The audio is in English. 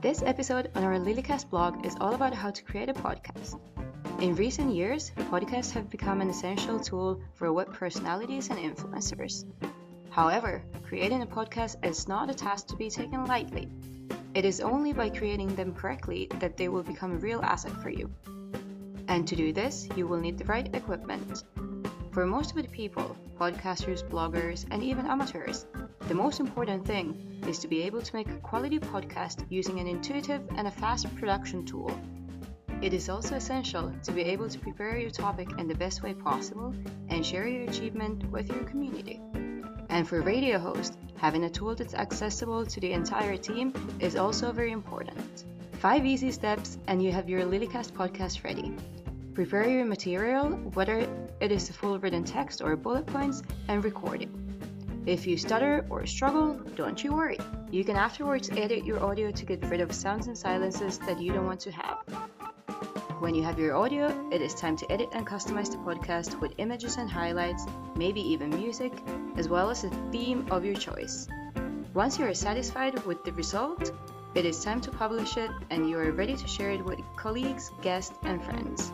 This episode on our Lilicast blog is all about how to create a podcast. In recent years, podcasts have become an essential tool for web personalities and influencers. However, creating a podcast is not a task to be taken lightly. It is only by creating them correctly that they will become a real asset for you. And to do this, you will need the right equipment. For most of the people, podcasters, bloggers, and even amateurs, the most important thing is to be able to make a quality podcast using an intuitive and a fast production tool. It is also essential to be able to prepare your topic in the best way possible and share your achievement with your community. And for radio hosts, having a tool that's accessible to the entire team is also very important. Five easy steps and you have your Lilicast podcast ready. Prepare your material, whether it is a full written text or bullet points, and record it. If you stutter or struggle, don't you worry. You can afterwards edit your audio to get rid of sounds and silences that you don't want to have. When you have your audio, it is time to edit and customize the podcast with images and highlights, maybe even music, as well as a theme of your choice. Once you are satisfied with the result, it is time to publish it and you are ready to share it with colleagues, guests, and friends.